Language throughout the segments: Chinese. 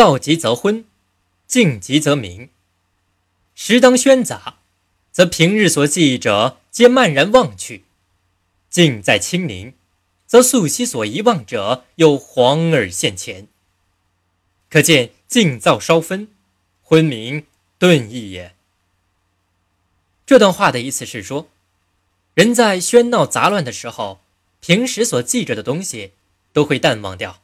躁极则昏，静极则明。时当喧杂，则平日所记忆者皆漫然忘去；静在清宁，则素昔所遗忘者又恍而现前。可见静躁稍分，昏明顿易也。这段话的意思是说，人在喧闹杂乱的时候，平时所记着的东西都会淡忘掉；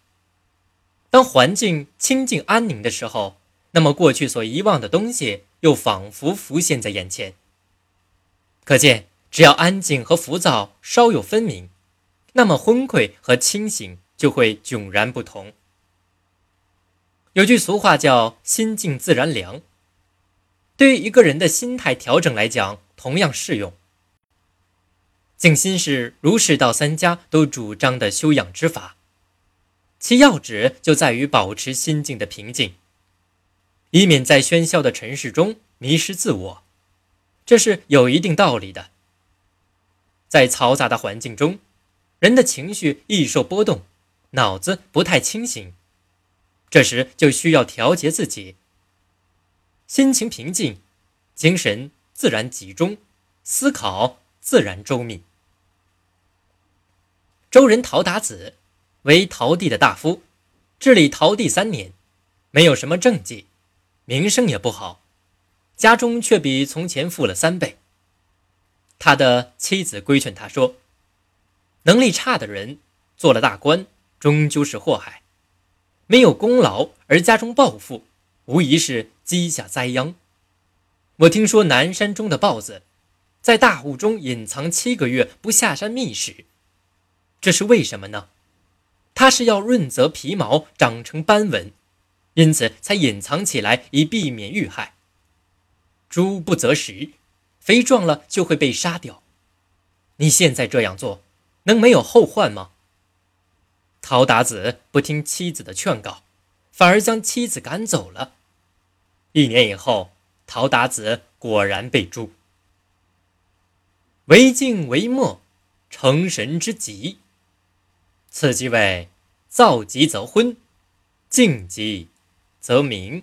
当环境清静安宁的时候，那么过去所遗忘的东西又仿佛浮现在眼前。可见，只要安静和浮躁稍有分明，那么昏聩和清醒就会迥然不同。有句俗话叫“心静自然凉”，对于一个人的心态调整来讲，同样适用。静心是儒释道三家都主张的修养之法，其要旨就在于保持心境的平静，以免在喧嚣的尘世中迷失自我，这是有一定道理的。在嘈杂的环境中，人的情绪易受波动，脑子不太清醒。这时就需要调节自己，心情平静，精神自然集中，思考自然周密。周人陶达子为陶帝的大夫，治理陶帝三年，没有什么政绩，名声也不好，家中却比从前富了三倍。他的妻子规劝他说：“能力差的人做了大官，终究是祸害。”没有功劳而家中暴富，无疑是积下灾殃。我听说南山中的豹子，在大雾中隐藏七个月不下山觅食，这是为什么呢？它是要润泽皮毛，长成斑纹，因此才隐藏起来，以避免遇害。猪不择食，肥壮了就会被杀掉。你现在这样做，能没有后患吗？陶达子不听妻子的劝告，反而将妻子赶走了。一年以后，陶达子果然被诛。为静为默，成神之极。此即为躁极则昏，静极则明。